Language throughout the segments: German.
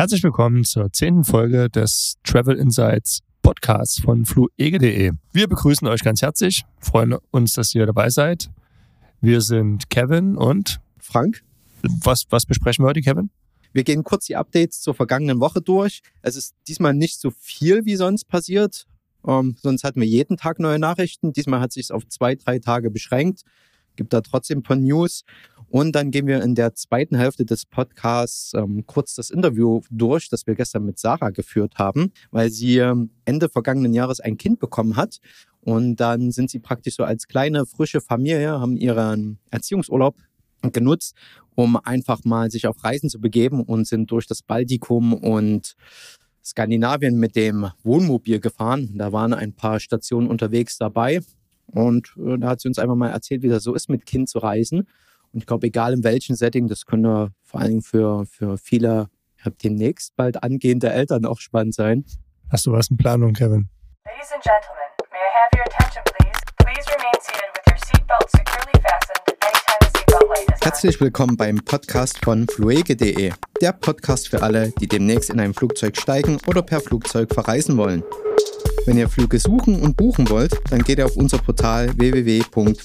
Herzlich willkommen zur zehnten Folge des Travel Insights Podcasts von fluege.de. Wir begrüßen euch ganz herzlich, freuen uns, dass ihr dabei seid. Wir sind Kevin und Frank. Was, was besprechen wir heute, Kevin? Wir gehen kurz die Updates zur vergangenen Woche durch. Es ist diesmal nicht so viel wie sonst passiert. Ähm, sonst hatten wir jeden Tag neue Nachrichten. Diesmal hat sich auf zwei, drei Tage beschränkt. Gibt da trotzdem ein paar News. Und dann gehen wir in der zweiten Hälfte des Podcasts ähm, kurz das Interview durch, das wir gestern mit Sarah geführt haben, weil sie ähm, Ende vergangenen Jahres ein Kind bekommen hat. Und dann sind sie praktisch so als kleine, frische Familie, haben ihren Erziehungsurlaub genutzt, um einfach mal sich auf Reisen zu begeben und sind durch das Baltikum und Skandinavien mit dem Wohnmobil gefahren. Da waren ein paar Stationen unterwegs dabei. Und äh, da hat sie uns einfach mal erzählt, wie das so ist, mit Kind zu reisen. Und ich glaube, egal in welchem Setting, das könnte vor allem für, für viele demnächst bald angehende Eltern auch spannend sein. Hast du was in Planung, Kevin? Ladies and gentlemen, may I have your attention please? Please remain seated with your seatbelt securely fastened anytime the seatbelt light is on. Herzlich willkommen beim Podcast von fluege.de. Der Podcast für alle, die demnächst in ein Flugzeug steigen oder per Flugzeug verreisen wollen. Wenn ihr Flüge suchen und buchen wollt, dann geht ihr auf unser Portal www.fluege.de.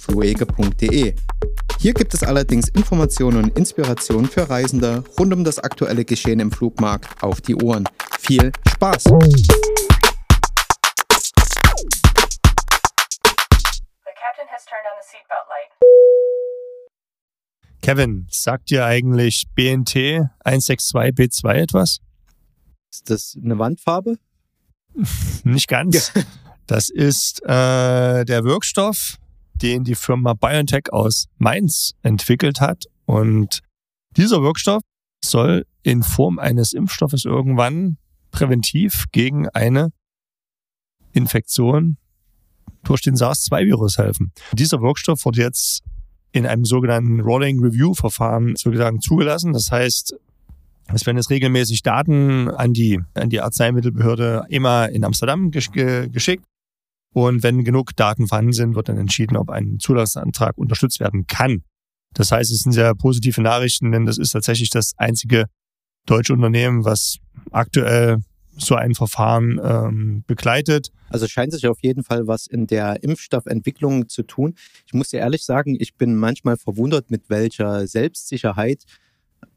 Hier gibt es allerdings Informationen und Inspirationen für Reisende rund um das aktuelle Geschehen im Flugmarkt auf die Ohren. Viel Spaß! Kevin, sagt dir eigentlich BNT 162B2 etwas? Ist das eine Wandfarbe? Nicht ganz. Das ist äh, der Wirkstoff, den die Firma BioNTech aus Mainz entwickelt hat. Und dieser Wirkstoff soll in Form eines Impfstoffes irgendwann präventiv gegen eine Infektion durch den SARS-2-Virus helfen. Dieser Wirkstoff wurde jetzt in einem sogenannten Rolling Review Verfahren sozusagen zugelassen. Das heißt, es werden jetzt regelmäßig Daten an die, an die Arzneimittelbehörde EMA in Amsterdam gesch ge geschickt. Und wenn genug Daten vorhanden sind, wird dann entschieden, ob ein Zulassungsantrag unterstützt werden kann. Das heißt, es sind sehr positive Nachrichten, denn das ist tatsächlich das einzige deutsche Unternehmen, was aktuell so ein Verfahren ähm, begleitet. Also scheint sich auf jeden Fall was in der Impfstoffentwicklung zu tun. Ich muss dir ehrlich sagen, ich bin manchmal verwundert, mit welcher Selbstsicherheit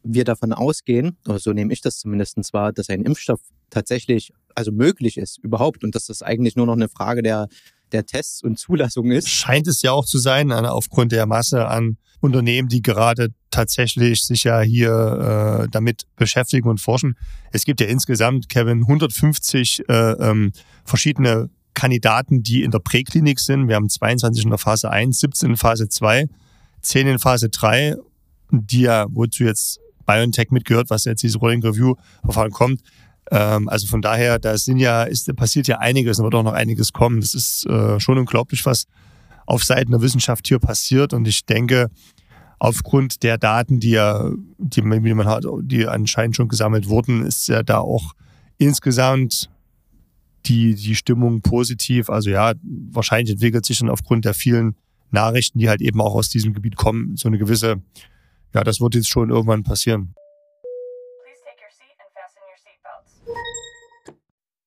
wir davon ausgehen, oder so nehme ich das zumindest wahr, dass ein Impfstoff tatsächlich also möglich ist überhaupt und dass das eigentlich nur noch eine Frage der, der Tests und Zulassung ist. Scheint es ja auch zu sein, aufgrund der Masse an Unternehmen, die gerade tatsächlich sich ja hier äh, damit beschäftigen und forschen. Es gibt ja insgesamt, Kevin, 150 äh, ähm, verschiedene Kandidaten, die in der Präklinik sind. Wir haben 22 in der Phase 1, 17 in Phase 2, 10 in Phase 3, die ja, wozu jetzt BioNTech mitgehört, was jetzt dieses Rolling Review Verfahren kommt. Ähm, also von daher, da sind ja, ist, passiert ja einiges und wird auch noch einiges kommen. Das ist äh, schon unglaublich, was auf Seiten der Wissenschaft hier passiert. Und ich denke, aufgrund der Daten, die ja, die, die man hat, die anscheinend schon gesammelt wurden, ist ja da auch insgesamt die, die Stimmung positiv. Also ja, wahrscheinlich entwickelt sich dann aufgrund der vielen Nachrichten, die halt eben auch aus diesem Gebiet kommen, so eine gewisse, ja, das wird jetzt schon irgendwann passieren. Please take your seat and fasten your seatbelts.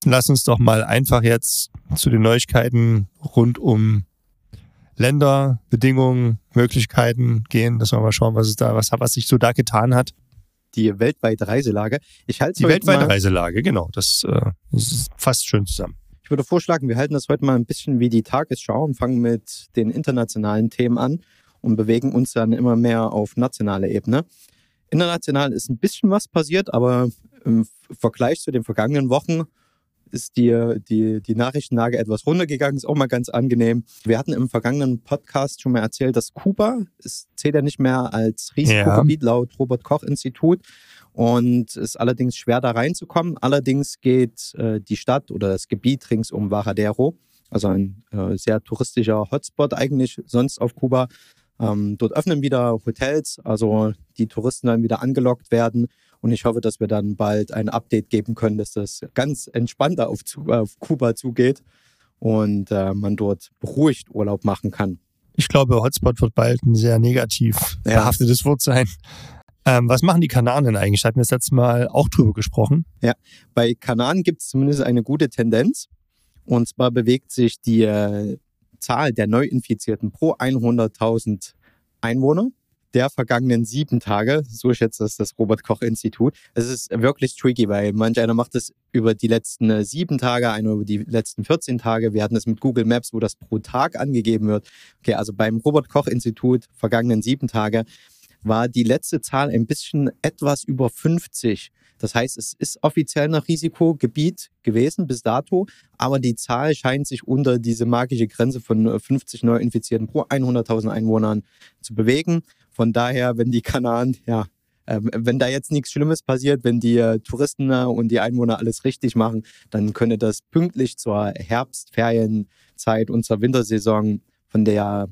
Lass uns doch mal einfach jetzt zu den Neuigkeiten rund um Länder, Bedingungen, Möglichkeiten gehen, dass wir mal schauen, was es da, was, was sich so da getan hat. Die weltweite Reiselage. Ich halte Die weltweite Reiselage, genau, das, äh, das ist fast schön zusammen. Ich würde vorschlagen, wir halten das heute mal ein bisschen wie die Tagesschau und fangen mit den internationalen Themen an und bewegen uns dann immer mehr auf nationaler Ebene. International ist ein bisschen was passiert, aber im Vergleich zu den vergangenen Wochen ist die, die, die Nachrichtenlage etwas runtergegangen, ist auch mal ganz angenehm. Wir hatten im vergangenen Podcast schon mal erzählt, dass Kuba, es zählt ja nicht mehr als Risikogebiet laut Robert-Koch-Institut und ist allerdings schwer da reinzukommen. Allerdings geht äh, die Stadt oder das Gebiet rings um Varadero, also ein äh, sehr touristischer Hotspot eigentlich sonst auf Kuba. Ähm, dort öffnen wieder Hotels, also die Touristen dann wieder angelockt werden. Und ich hoffe, dass wir dann bald ein Update geben können, dass das ganz entspannter auf, zu, auf Kuba zugeht und äh, man dort beruhigt Urlaub machen kann. Ich glaube, Hotspot wird bald ein sehr negativ Ja. behaftetes Wort sein. Ähm, was machen die Kanaren denn eigentlich? Da hatten wir das letzte Mal auch drüber gesprochen. Bei Kanaren gibt es zumindest eine gute Tendenz. Und zwar bewegt sich die äh, Zahl der Neuinfizierten pro 100.000 Einwohner der vergangenen sieben Tage, so schätzt das das Robert-Koch-Institut. Es ist wirklich tricky, weil manch einer macht es über die letzten äh, sieben Tage, einer über die letzten 14 Tage. Wir hatten es mit Google Maps, wo das pro Tag angegeben wird. Okay, also beim Robert-Koch-Institut vergangenen sieben Tage war die letzte Zahl ein bisschen etwas über 50. Das heißt, es ist offiziell noch Risikogebiet gewesen bis dato, aber die Zahl scheint sich unter diese magische Grenze von äh, 50 Neuinfizierten pro 100.000 Einwohnern zu bewegen. Von daher, wenn die Kanaren, ja, äh, wenn da jetzt nichts Schlimmes passiert, wenn die äh, Touristen äh, und die Einwohner alles richtig machen, dann könnte das pünktlich zur Herbstferienzeit und zur Wintersaison von der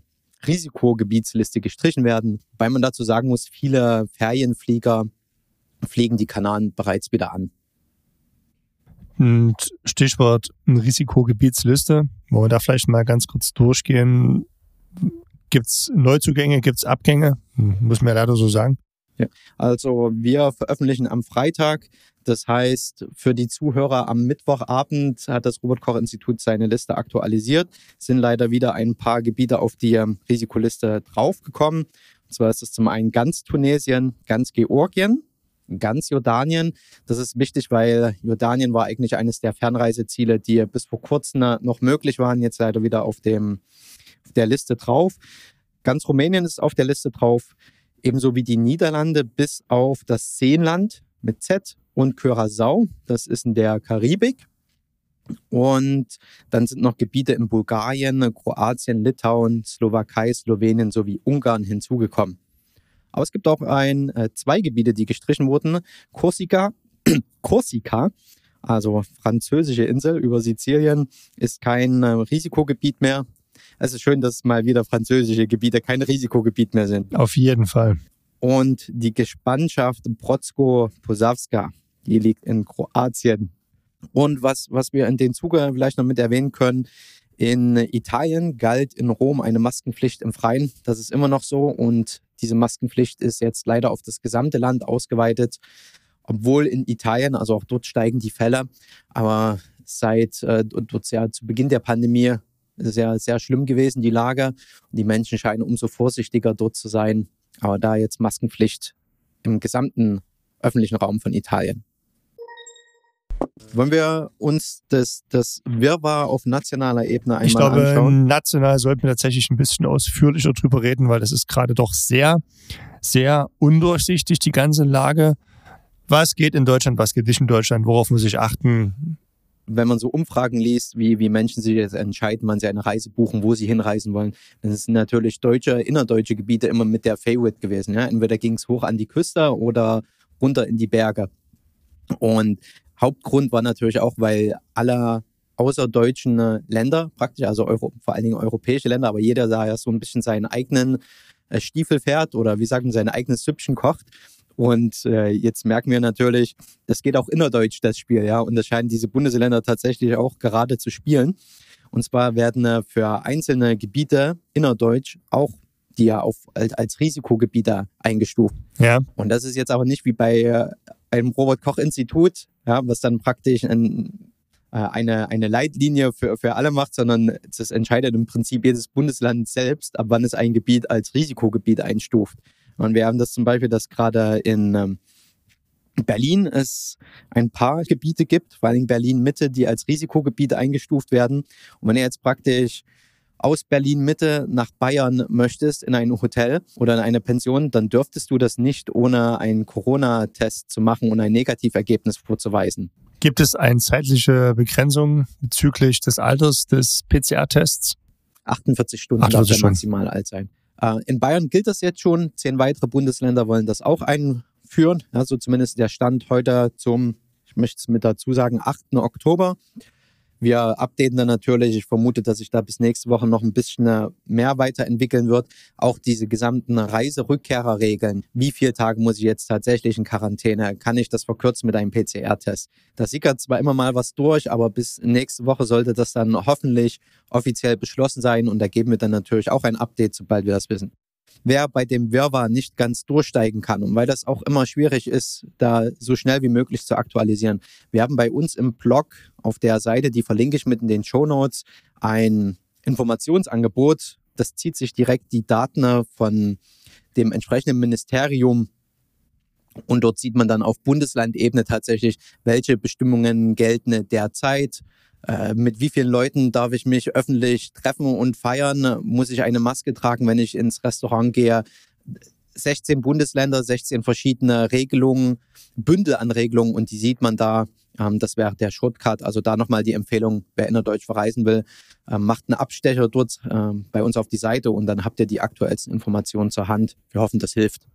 Risikogebietsliste gestrichen werden, weil man dazu sagen muss, viele Ferienflieger fliegen die Kanaren bereits wieder an. Und Stichwort Risikogebietsliste, wollen wir da vielleicht mal ganz kurz durchgehen. Gibt's Neuzugänge, gibt's Abgänge? Hm, Muss man ja leider so sagen. Also wir veröffentlichen am Freitag. Das heißt, für die Zuhörer am Mittwochabend hat das Robert-Koch-Institut seine Liste aktualisiert. Es sind leider wieder ein paar Gebiete auf die ähm, Risikoliste draufgekommen. Und zwar ist es zum einen ganz Tunesien, ganz Georgien, ganz Jordanien. Das ist wichtig, weil Jordanien war eigentlich eines der Fernreiseziele, die bis vor kurzem noch möglich waren, jetzt leider wieder auf, dem, auf der Liste drauf. Ganz Rumänien ist auf der Liste drauf ebenso wie die Niederlande bis auf das Seenland mit Z und Curaçao, das ist in der Karibik. Und dann sind noch Gebiete in Bulgarien, Kroatien, Litauen, Slowakei, Slowenien sowie Ungarn hinzugekommen. Aber es gibt auch ein, äh, zwei Gebiete, die gestrichen wurden. Korsika, Korsika, also französische Insel über Sizilien, ist kein äh, Risikogebiet mehr. Es ist schön, dass mal wieder französische Gebiete kein Risikogebiet mehr sind. Auf jeden Fall. Und die Gespannschaft Brocko-Posavska, die liegt in Kroatien. Und was, was wir in dem Zuge vielleicht noch mit erwähnen können, in Italien galt in Rom eine Maskenpflicht im Freien. Das ist immer noch so. Und diese Maskenpflicht ist jetzt leider auf das gesamte Land ausgeweitet. Obwohl in Italien, also auch dort steigen die Fälle. Aber seit äh, dort ja zu Beginn der Pandemie sehr, sehr schlimm gewesen, die Lage. Und die Menschen scheinen umso vorsichtiger dort zu sein. Aber da jetzt Maskenpflicht im gesamten öffentlichen Raum von Italien. Wollen wir uns das, das Wirrwarr auf nationaler Ebene einmal Ich glaube, anschauen? national sollten wir tatsächlich ein bisschen ausführlicher drüber reden, weil das ist gerade doch sehr, sehr undurchsichtig, die ganze Lage. Was geht in Deutschland, was geht nicht in Deutschland, worauf muss ich achten? Wenn man so Umfragen liest, wie, wie Menschen sich jetzt entscheiden, wann sie eine Reise buchen, wo sie hinreisen wollen, dann sind natürlich deutsche, innerdeutsche Gebiete immer mit der Favorite gewesen. Ja? Entweder ging es hoch an die Küste oder runter in die Berge. Und Hauptgrund war natürlich auch, weil alle außerdeutschen äh, Länder praktisch, also Euro, vor allen Dingen europäische Länder, aber jeder da ja so ein bisschen seinen eigenen äh, Stiefel fährt oder wie sagen, sein eigenes Süppchen kocht. Und äh, jetzt merken wir natürlich, das geht auch innerdeutsch, das Spiel, ja. Und das scheinen diese Bundesländer tatsächlich auch gerade zu spielen. Und zwar werden äh, für einzelne Gebiete innerdeutsch auch die ja auf, als, als Risikogebiete eingestuft. Ja, Und das ist jetzt aber nicht wie bei äh, einem Robert-Koch-Institut, ja, was dann praktisch ein, äh, eine, eine Leitlinie für, für alle macht, sondern das entscheidet im Prinzip jedes Bundesland selbst, ab wann es ein Gebiet als Risikogebiet einstuft. Und wir haben das zum Beispiel, dass gerade in ähm, Berlin es ein paar Gebiete gibt, vor allem Berlin Mitte, die als Risikogebiete eingestuft werden. Und wenn ihr jetzt praktisch aus Berlin Mitte nach Bayern möchtest in ein Hotel oder in eine Pension, dann dürftest du das nicht ohne einen Corona-Test zu machen und ein Negativergebnis vorzuweisen. gibt es eine zeitliche Begrenzung bezüglich des Alters des PCR-Tests? 48 Stunden 48 darf Stunden. maximal alt sein. Äh, in Bayern gilt das jetzt schon. Zehn weitere Bundesländer wollen das auch einführen. Ja, so zumindest der Stand heute zum, ich möchte es mit dazu sagen, 8. Oktober. Wir updaten dann natürlich. Ich vermute, dass sich da bis nächste Woche noch ein bisschen äh, mehr weiterentwickeln wird. Auch diese gesamten Reiserückkehrerregeln. Wie viele Tage muss ich jetzt tatsächlich in Quarantäne? Kann ich das verkürzen mit einem PCR-Test? Da sickert zwar immer mal was durch, aber bis nächste Woche sollte das dann hoffentlich offiziell beschlossen sein. Und da geben wir dann natürlich auch ein Update, sobald wir das wissen. Wer bei dem Wirrwarr nicht ganz durchsteigen kann und weil das auch immer schwierig ist, da so schnell wie möglich zu aktualisieren. Wir haben bei uns im Blog auf der Seite, die verlinke ich mit in den Show Notes, ein Informationsangebot. Das zieht sich direkt die Daten von dem entsprechenden Ministerium und dort sieht man dann auf Bundeslandebene tatsächlich, welche Bestimmungen gelten derzeit. Äh, mit wie vielen Leuten darf ich mich öffentlich treffen und feiern? Muss ich eine Maske tragen, wenn ich ins Restaurant gehe? 16 Bundesländer, 16 verschiedene Regelungen, Bündel an Regelungen und die sieht man da. Ähm, das wäre der Shortcut. Also da nochmal die Empfehlung, wer innerdeutsch verreisen will, äh, macht einen Abstecher dort äh, bei uns auf die Seite und dann habt ihr die aktuellsten Informationen zur Hand. Wir hoffen, das hilft.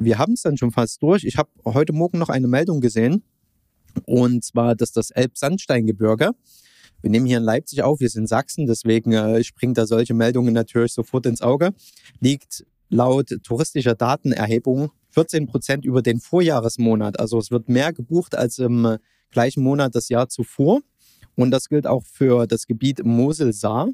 Wir haben es dann schon fast durch. Ich habe heute Morgen noch eine Meldung gesehen. Und zwar, dass das Elbsandsteingebirge, wir nehmen hier in Leipzig auf, wir sind Sachsen, deswegen äh, springen da solche Meldungen natürlich sofort ins Auge, liegt laut touristischer Datenerhebung 14 Prozent über den Vorjahresmonat. Also es wird mehr gebucht als im gleichen Monat das Jahr zuvor. Und das gilt auch für das Gebiet Mosel-Saar.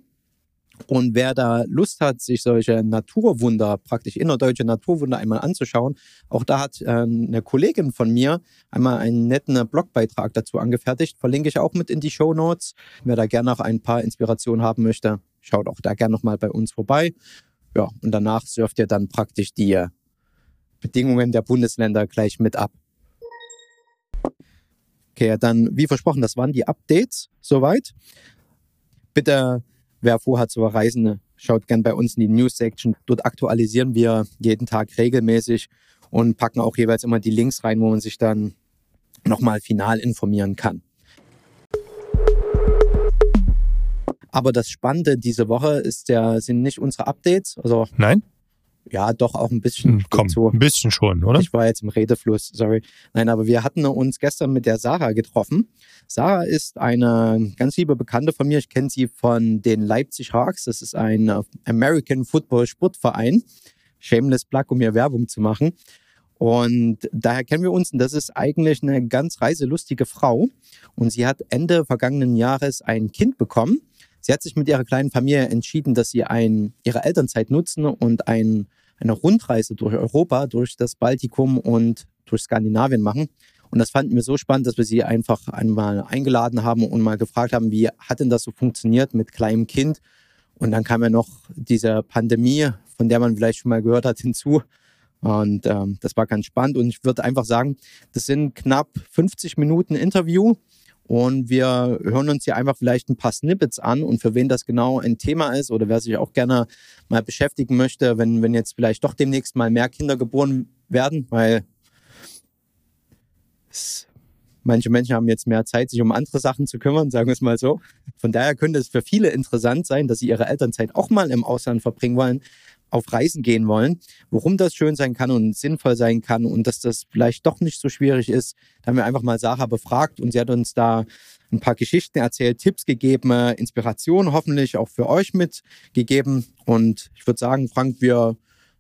Und wer da Lust hat, sich solche Naturwunder, praktisch innerdeutsche Naturwunder einmal anzuschauen, auch da hat äh, eine Kollegin von mir einmal einen netten Blogbeitrag dazu angefertigt. Verlinke ich auch mit in die Show Notes. Wer da gerne noch ein paar Inspirationen haben möchte, schaut auch da gerne nochmal bei uns vorbei. Ja, und danach surft ihr dann praktisch die Bedingungen der Bundesländer gleich mit ab. Okay, dann wie versprochen, das waren die Updates soweit. Bitte Wer vorhat zu reisen, schaut gern bei uns in die News-Section. Dort aktualisieren wir jeden Tag regelmäßig und packen auch jeweils immer die Links rein, wo man sich dann nochmal final informieren kann. Aber das Spannende diese Woche ist ja, sind nicht unsere Updates. Also Nein? Ja, doch auch ein bisschen. Hm, komm, so. ein bisschen schon, oder? Ich war jetzt im Redefluss, sorry. Nein, aber wir hatten uns gestern mit der Sarah getroffen. Sarah ist eine ganz liebe Bekannte von mir. Ich kenne sie von den Leipzig Hawks. Das ist ein American Football Sportverein. Shameless Plug, um hier Werbung zu machen. Und daher kennen wir uns und das ist eigentlich eine ganz reiselustige Frau. Und sie hat Ende vergangenen Jahres ein Kind bekommen. Sie hat sich mit ihrer kleinen Familie entschieden, dass sie ein, ihre Elternzeit nutzen und ein, eine Rundreise durch Europa, durch das Baltikum und durch Skandinavien machen. Und das fanden wir so spannend, dass wir sie einfach einmal eingeladen haben und mal gefragt haben, wie hat denn das so funktioniert mit kleinem Kind? Und dann kam ja noch diese Pandemie, von der man vielleicht schon mal gehört hat, hinzu. Und ähm, das war ganz spannend. Und ich würde einfach sagen, das sind knapp 50 Minuten Interview. Und wir hören uns hier einfach vielleicht ein paar Snippets an und für wen das genau ein Thema ist oder wer sich auch gerne mal beschäftigen möchte, wenn, wenn jetzt vielleicht doch demnächst mal mehr Kinder geboren werden, weil es, manche Menschen haben jetzt mehr Zeit, sich um andere Sachen zu kümmern, sagen wir es mal so. Von daher könnte es für viele interessant sein, dass sie ihre Elternzeit auch mal im Ausland verbringen wollen, auf Reisen gehen wollen, warum das schön sein kann und sinnvoll sein kann und dass das vielleicht doch nicht so schwierig ist. Da haben wir einfach mal Sarah befragt und sie hat uns da ein paar Geschichten erzählt, Tipps gegeben, Inspiration hoffentlich auch für euch mitgegeben. Und ich würde sagen, Frank, wir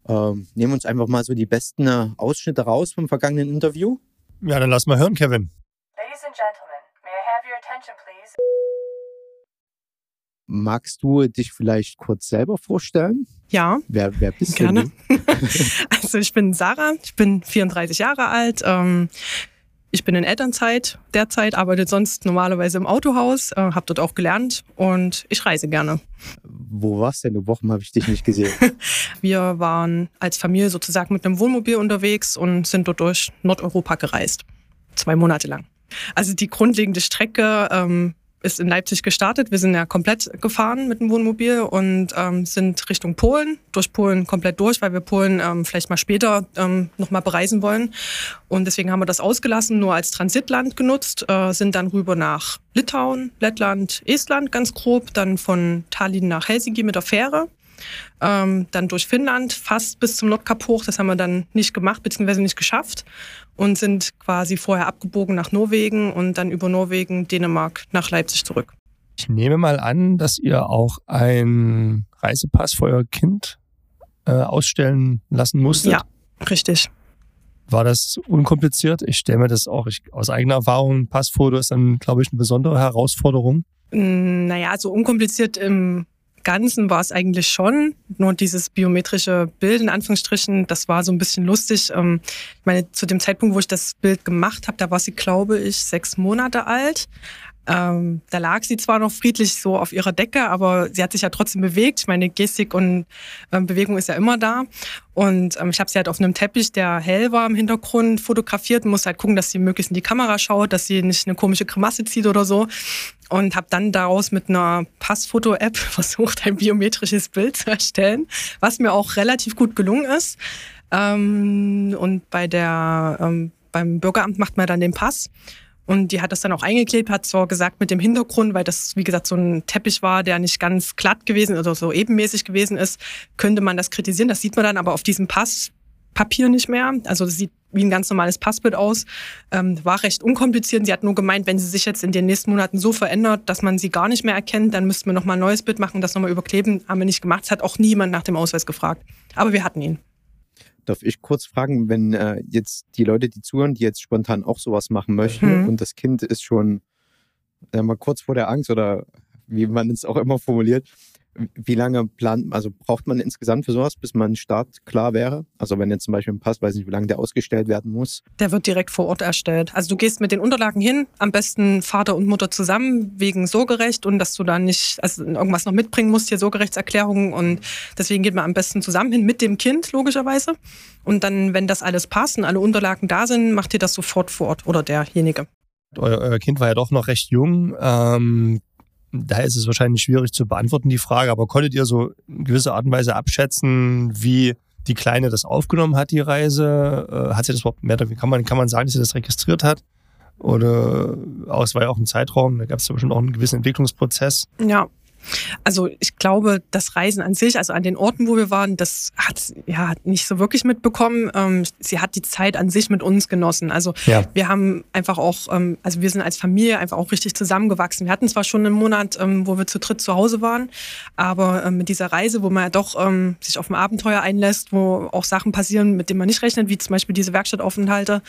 äh, nehmen uns einfach mal so die besten Ausschnitte raus vom vergangenen Interview. Ja, dann lass mal hören, Kevin. Ladies and gentlemen, may I have your attention, please? Magst du dich vielleicht kurz selber vorstellen? Ja. Wer, wer bist Gerne. du? also ich bin Sarah, ich bin 34 Jahre alt. Ähm, ich bin in Elternzeit derzeit, arbeite sonst normalerweise im Autohaus, äh, habe dort auch gelernt und ich reise gerne. Wo warst du denn? Wochen habe ich dich nicht gesehen. Wir waren als Familie sozusagen mit einem Wohnmobil unterwegs und sind dort durch Nordeuropa gereist. Zwei Monate lang. Also die grundlegende Strecke ähm, ist in Leipzig gestartet. Wir sind ja komplett gefahren mit dem Wohnmobil und ähm, sind Richtung Polen, durch Polen komplett durch, weil wir Polen ähm, vielleicht mal später ähm, nochmal bereisen wollen. Und deswegen haben wir das ausgelassen, nur als Transitland genutzt, äh, sind dann rüber nach Litauen, Lettland, Estland ganz grob, dann von Tallinn nach Helsinki mit der Fähre. Ähm, dann durch Finnland fast bis zum Nordkap hoch. Das haben wir dann nicht gemacht, beziehungsweise nicht geschafft. Und sind quasi vorher abgebogen nach Norwegen und dann über Norwegen, Dänemark nach Leipzig zurück. Ich nehme mal an, dass ihr auch einen Reisepass für euer Kind äh, ausstellen lassen musstet. Ja, richtig. War das unkompliziert? Ich stelle mir das auch ich, aus eigener Erfahrung, Passfoto ist dann, glaube ich, eine besondere Herausforderung. Mm, Naja, so unkompliziert im Ganzen war es eigentlich schon. Nur dieses biometrische Bild in Anführungsstrichen, das war so ein bisschen lustig. Ähm, ich meine, zu dem Zeitpunkt, wo ich das Bild gemacht habe, da war sie, glaube ich, sechs Monate alt. Ähm, da lag sie zwar noch friedlich so auf ihrer Decke, aber sie hat sich ja trotzdem bewegt. Ich meine, Gestik und ähm, Bewegung ist ja immer da. Und ähm, ich habe sie halt auf einem Teppich, der hell war im Hintergrund, fotografiert und muss halt gucken, dass sie möglichst in die Kamera schaut, dass sie nicht eine komische Grimasse zieht oder so. Und habe dann daraus mit einer Passfoto-App versucht, ein biometrisches Bild zu erstellen, was mir auch relativ gut gelungen ist. Ähm, und bei der, ähm, beim Bürgeramt macht man dann den Pass. Und die hat das dann auch eingeklebt, hat zwar gesagt mit dem Hintergrund, weil das, wie gesagt, so ein Teppich war, der nicht ganz glatt gewesen oder so ebenmäßig gewesen ist, könnte man das kritisieren. Das sieht man dann aber auf diesem Passpapier nicht mehr. Also das sieht wie ein ganz normales Passbild aus. Ähm, war recht unkompliziert. Sie hat nur gemeint, wenn sie sich jetzt in den nächsten Monaten so verändert, dass man sie gar nicht mehr erkennt, dann müssten wir nochmal ein neues Bild machen, das nochmal überkleben. Haben wir nicht gemacht. Es hat auch niemand nach dem Ausweis gefragt. Aber wir hatten ihn. Darf ich kurz fragen, wenn äh, jetzt die Leute, die zuhören, die jetzt spontan auch sowas machen möchten Mhm. und das Kind ist schon äh, mal kurz vor der Angst oder wie man es auch immer formuliert, wie lange plant, also braucht man insgesamt für sowas, bis man startklar wäre? Also wenn jetzt zum Beispiel ein Pass, weiß nicht, wie lange der ausgestellt werden muss. Der wird direkt vor Ort erstellt. Also du gehst mit den Unterlagen hin, am besten Vater und Mutter zusammen wegen Sorgerecht und dass du da nicht also irgendwas noch mitbringen musst, hier Sorgerechtserklärungen und deswegen geht man am besten zusammen hin mit dem Kind logischerweise und dann, wenn das alles passt und alle Unterlagen da sind, macht ihr das sofort vor Ort oder derjenige. Euer, euer Kind war ja doch noch recht jung. Ähm, daher ist es wahrscheinlich schwierig zu beantworten, die Frage. Aber konntet ihr so in gewisser Art und Weise abschätzen, wie die Kleine das aufgenommen hat, die Reise? Äh, hat sie das überhaupt mehr, kann man, kann man sagen, dass sie das registriert hat? Oder auch, es war ja auch ein Zeitraum, da gab es ja bestimmt auch einen gewissen Entwicklungsprozess. Ja. Also ich glaube, das Reisen an sich, also an den Orten, wo wir waren, das hat ja hat nicht so wirklich mitbekommen. Ähm, sie hat die Zeit an sich mit uns genossen. Also Ja. wir haben einfach auch, ähm, also wir sind als Familie einfach auch richtig zusammengewachsen. Wir hatten zwar schon einen Monat, ähm, wo wir zu dritt zu Hause waren, aber ähm, mit dieser Reise, wo man ja doch ähm, sich auf ein Abenteuer einlässt, wo auch Sachen passieren, mit denen man nicht rechnet, wie zum Beispiel diese Werkstattaufenthalte,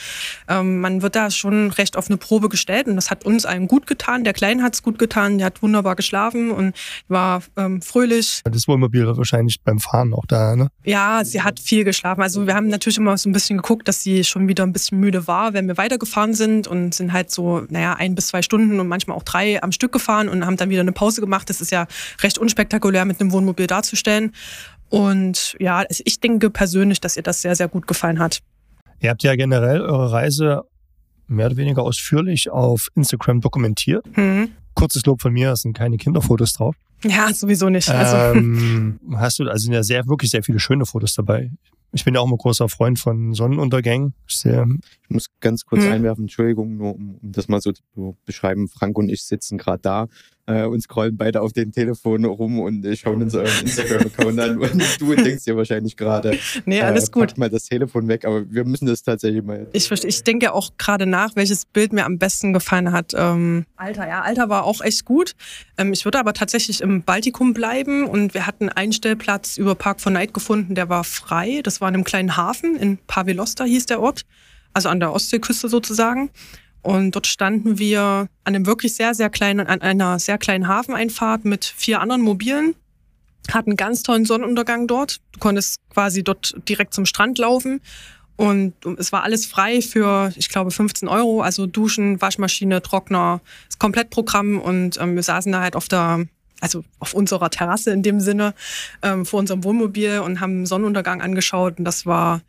ähm, man wird da schon recht auf eine Probe gestellt und das hat uns allen gut getan. Der Kleine hat es gut getan, der hat wunderbar geschlafen und war ähm, fröhlich. Das Wohnmobil war wahrscheinlich beim Fahren auch da, ne? Ja, sie hat viel geschlafen. Also wir haben natürlich immer so ein bisschen geguckt, dass sie schon wieder ein bisschen müde war, wenn wir weitergefahren sind und sind halt so, naja, ein bis zwei Stunden und manchmal auch drei am Stück gefahren und haben dann wieder eine Pause gemacht. Das ist ja recht unspektakulär mit einem Wohnmobil darzustellen. Und ja, ich denke persönlich, dass ihr das sehr, sehr gut gefallen hat. Ihr habt ja generell eure Reise mehr oder weniger ausführlich auf Instagram dokumentiert. Hm. Kurzes Lob von mir, es sind keine Kinderfotos drauf. Ja, sowieso nicht. Also, Ähm, hast du, also sind ja sehr, wirklich sehr viele schöne Fotos dabei. Ich bin ja auch immer großer Freund von Sonnenuntergängen. Sehr, Ich muss ganz kurz Mhm. einwerfen, Entschuldigung, nur um, um das mal so zu beschreiben. Frank und ich sitzen gerade da äh, und scrollen beide auf den Telefonen rum und äh, schauen uns euren Instagram-Account an. Und du denkst dir wahrscheinlich gerade, nee, äh, alles gut. pack mal das Telefon weg, aber wir müssen das tatsächlich mal. Ich, verste- ich denke auch gerade nach, welches Bild mir am besten gefallen hat. Ähm, Alter, ja, Alter war auch echt gut. Ähm, ich würde aber tatsächlich im Baltikum bleiben und wir hatten einen Stellplatz über Park von Night gefunden, der war frei. Das war in einem kleinen Hafen, in Pavelosta hieß der Ort, also an der Ostseeküste sozusagen. Und dort standen wir an einem wirklich sehr, sehr kleinen, an einer sehr kleinen Hafeneinfahrt mit vier anderen Mobilen hatten einen ganz tollen Sonnenuntergang dort. Du konntest quasi dort direkt zum Strand laufen. Und es war alles frei für, ich glaube, 15 Euro. Also Duschen, Waschmaschine, Trockner, das Komplettprogramm. Und ähm, wir saßen da halt auf der, also auf unserer Terrasse in dem Sinne, ähm, vor unserem Wohnmobil und haben Sonnenuntergang angeschaut. Und das war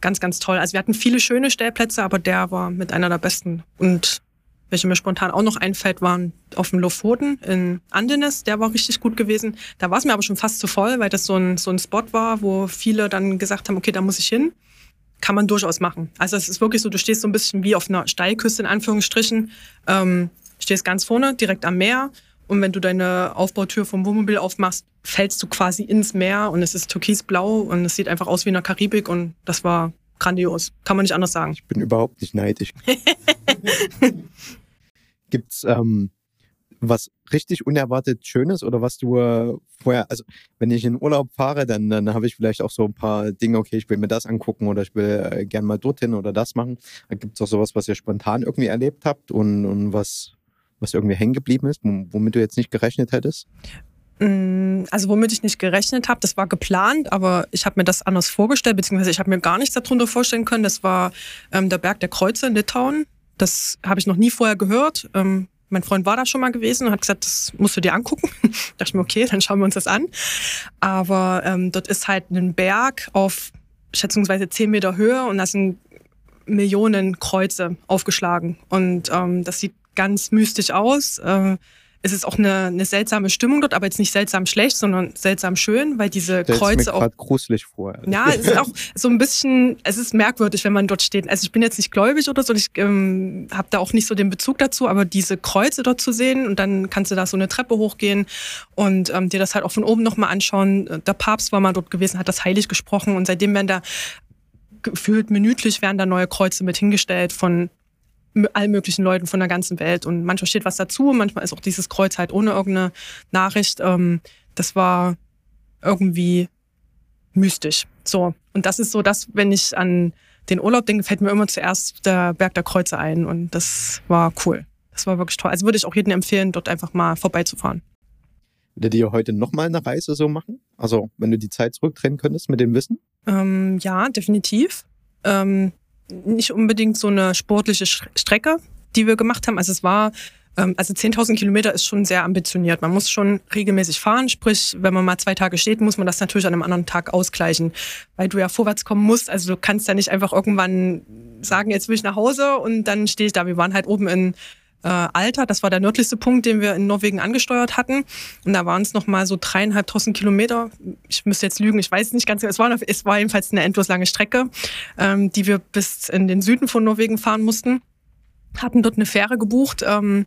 ganz, ganz toll. Also wir hatten viele schöne Stellplätze, aber der war mit einer der besten. Und welche mir spontan auch noch einfällt, waren auf dem Lofoten in Andenes. Der war richtig gut gewesen. Da war es mir aber schon fast zu voll, weil das so ein, so ein Spot war, wo viele dann gesagt haben, okay, da muss ich hin. Kann man durchaus machen. Also es ist wirklich so, du stehst so ein bisschen wie auf einer Steilküste in Anführungsstrichen, ähm, stehst ganz vorne, direkt am Meer. Und wenn du deine Aufbautür vom Wohnmobil aufmachst, fällst du quasi ins Meer und es ist türkisblau und es sieht einfach aus wie in der Karibik und das war grandios. Kann man nicht anders sagen. Ich bin überhaupt nicht neidisch. Gibt's ähm, was richtig unerwartet Schönes oder was du äh, vorher, also wenn ich in Urlaub fahre, dann, dann habe ich vielleicht auch so ein paar Dinge, okay, ich will mir das angucken oder ich will äh, gern mal dorthin oder das machen. Gibt es auch sowas, was ihr spontan irgendwie erlebt habt und, und was, was irgendwie hängen geblieben ist, wom- womit du jetzt nicht gerechnet hättest? Mm, Also womit ich nicht gerechnet habe, das war geplant, aber ich habe mir das anders vorgestellt, beziehungsweise ich habe mir gar nichts darunter vorstellen können. Das war ähm, der Berg der Kreuze in Litauen. Das habe ich noch nie vorher gehört. Ähm, mein Freund war da schon mal gewesen und hat gesagt, das musst du dir angucken. da dachte ich mir, okay, dann schauen wir uns das an. Aber ähm, dort ist halt ein Berg auf schätzungsweise 10 Meter Höhe und da sind Millionen Kreuze aufgeschlagen. Und ähm, das sieht ganz mystisch aus. Äh, es ist auch eine, eine seltsame Stimmung dort, aber jetzt nicht seltsam schlecht, sondern seltsam schön, weil diese Stell's Kreuze mir auch gerade gruselig vor. ja, es ist auch so ein bisschen, es ist merkwürdig, wenn man dort steht. Also ich bin jetzt nicht gläubig oder so, ich ähm, habe da auch nicht so den Bezug dazu, aber diese Kreuze dort zu sehen und dann kannst du da so eine Treppe hochgehen und ähm, dir das halt auch von oben nochmal anschauen. Der Papst war mal dort gewesen, hat das heilig gesprochen und seitdem werden da gefühlt minütlich werden da neue Kreuze mit hingestellt von allen möglichen Leuten von der ganzen Welt. Und manchmal steht was dazu, manchmal ist auch dieses Kreuz halt ohne irgendeine Nachricht. Ähm, das war irgendwie mystisch. So. Und das ist so das, wenn ich an den Urlaub denke, fällt mir immer zuerst der Berg der Kreuze ein. Und das war cool. Das war wirklich toll. Also würde ich auch jedem empfehlen, dort einfach mal vorbeizufahren. Würdet ihr heute nochmal eine Reise so machen? Also, wenn du die Zeit zurückdrehen könntest mit dem Wissen? Ähm, ja, definitiv. Ähm, nicht unbedingt so eine sportliche Strecke, die wir gemacht haben. Also es war, ähm, also 10.000 Kilometer ist schon sehr ambitioniert. Man muss schon regelmäßig fahren. Sprich, wenn man mal zwei Tage steht, muss man das natürlich an einem anderen Tag ausgleichen, weil du ja vorwärts kommen musst. Also du kannst ja nicht einfach irgendwann sagen, jetzt will ich nach Hause und dann stehe ich da. Wir waren halt oben in äh, Alta, das war der nördlichste Punkt, den wir in Norwegen angesteuert hatten. Und da waren es nochmal so dreieinhalbtausend Kilometer. Ich müsste jetzt lügen, ich weiß nicht ganz genau. Es war, es war jedenfalls eine endlos lange Strecke, ähm, die wir bis in den Süden von Norwegen fahren mussten. Hatten dort eine Fähre gebucht. Ähm,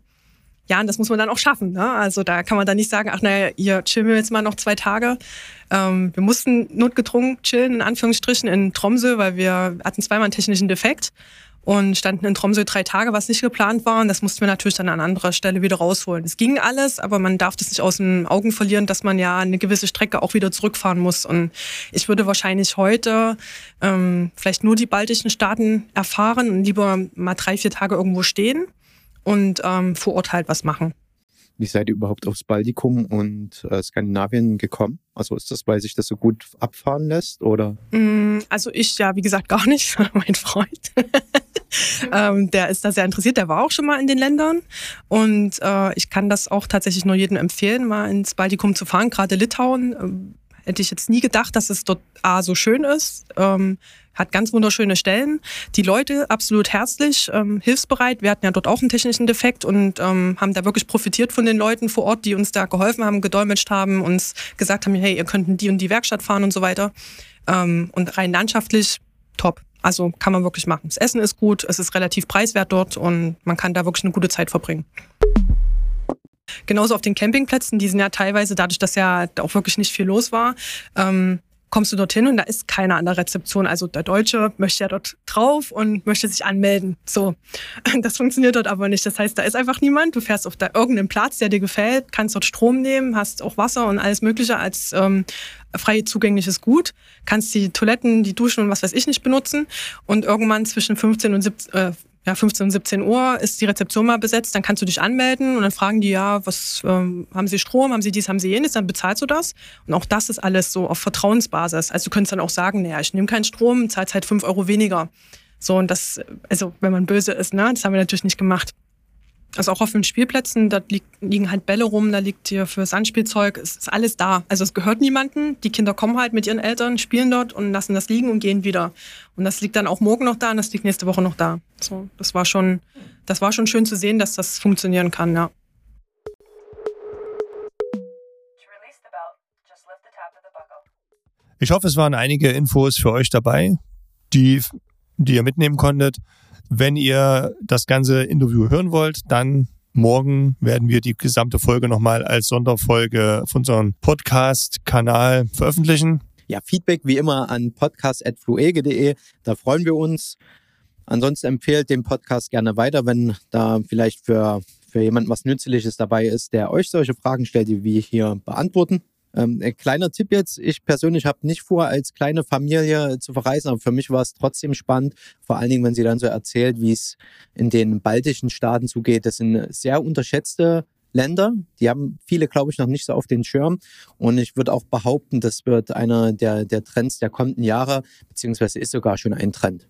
ja, und das muss man dann auch schaffen. Ne? Also da kann man dann nicht sagen, ach naja, hier chillen wir jetzt mal noch zwei Tage. Ähm, wir mussten notgedrungen chillen, in Anführungsstrichen, in Tromsø, weil wir hatten zweimal einen technischen Defekt und standen in Tromsø drei Tage, was nicht geplant war. Und das mussten wir natürlich dann an anderer Stelle wieder rausholen. Es ging alles, aber man darf das nicht aus den Augen verlieren, dass man ja eine gewisse Strecke auch wieder zurückfahren muss. Und ich würde wahrscheinlich heute ähm, vielleicht nur die baltischen Staaten erfahren und lieber mal drei, vier Tage irgendwo stehen und ähm, vor Ort halt was machen. Wie seid ihr überhaupt aufs Baltikum und äh, Skandinavien gekommen? Also ist das, weil sich das so gut abfahren lässt oder? Mm, Also ich ja, wie gesagt, gar nicht. mein Freund. ähm, der ist da sehr interessiert. Der war auch schon mal in den Ländern. Und äh, ich kann das auch tatsächlich nur jedem empfehlen, mal ins Baltikum zu fahren. Gerade Litauen. Ähm, hätte ich jetzt nie gedacht, dass es dort A so schön ist. Ähm, hat ganz wunderschöne Stellen. Die Leute absolut herzlich, ähm, hilfsbereit. Wir hatten ja dort auch einen technischen Defekt und ähm, haben da wirklich profitiert von den Leuten vor Ort, die uns da geholfen haben, gedolmetscht haben, uns gesagt haben, hey, ihr könnt in die und die Werkstatt fahren und so weiter. Ähm, und rein landschaftlich top. Also kann man wirklich machen. Das Essen ist gut, es ist relativ preiswert dort und man kann da wirklich eine gute Zeit verbringen. Genauso auf den Campingplätzen, die sind ja teilweise, dadurch, dass ja auch wirklich nicht viel los war, ähm, kommst du dorthin und da ist keiner an der Rezeption. Also der Deutsche möchte ja dort drauf und möchte sich anmelden. So, das funktioniert dort aber nicht. Das heißt, da ist einfach niemand. Du fährst auf da irgendeinen Platz, der dir gefällt, kannst dort Strom nehmen, hast auch Wasser und alles Mögliche als ähm, frei zugängliches Gut, kannst die Toiletten, die Duschen und was weiß ich nicht benutzen. Und irgendwann zwischen 15 und 17, äh, ja, 15 und 17 Uhr ist die Rezeption mal besetzt, dann kannst du dich anmelden und dann fragen die, ja, was ähm, haben sie Strom, haben sie dies, haben sie jenes, dann bezahlst du das. Und auch das ist alles so auf Vertrauensbasis. Also du könntest dann auch sagen, naja, ich nehme keinen Strom, zahlst halt 5 Euro weniger. So, und das, also wenn man böse ist, ne, das haben wir natürlich nicht gemacht. Also auch auf den Spielplätzen, da lieg, liegen halt Bälle rum, da liegt hier für Sandspielzeug, es ist alles da. Also es gehört niemandem. Die Kinder kommen halt mit ihren Eltern, spielen dort und lassen das liegen und gehen wieder. Und das liegt dann auch morgen noch da und das liegt nächste Woche noch da. So, das war schon, das war schon schön zu sehen, dass das funktionieren kann, ja. Ich hoffe, es waren einige Infos für euch dabei, die, die ihr mitnehmen konntet. Wenn ihr das ganze Interview hören wollt, dann morgen werden wir die gesamte Folge nochmal als Sonderfolge auf unserem Podcast-Kanal veröffentlichen. Ja, Feedback wie immer an podcast.fluege.de. Da freuen wir uns. Ansonsten empfehlt den Podcast gerne weiter, wenn da vielleicht für, für jemanden was Nützliches dabei ist, der euch solche Fragen stellt, die wir hier beantworten. Ähm, ein kleiner Tipp jetzt, ich persönlich habe nicht vor, als kleine Familie zu verreisen, aber für mich war es trotzdem spannend, vor allen Dingen, wenn sie dann so erzählt, wie es in den baltischen Staaten zugeht. Das sind sehr unterschätzte Länder. Die haben viele, glaube ich, noch nicht so auf den Schirm. Und ich würde auch behaupten, das wird einer der, der Trends der kommenden Jahre, beziehungsweise ist sogar schon ein Trend.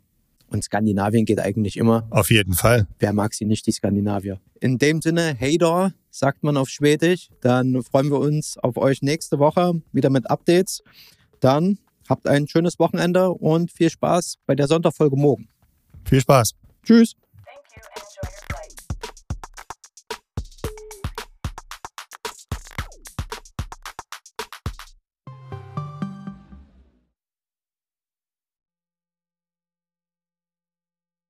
Und Skandinavien geht eigentlich immer. Auf jeden Fall. Wer mag sie nicht, die Skandinavier? In dem Sinne, hey da, sagt man auf Schwedisch. Dann freuen wir uns auf euch nächste Woche wieder mit Updates. Dann habt ein schönes Wochenende und viel Spaß bei der Sonderfolge morgen. Viel Spaß. Tschüss.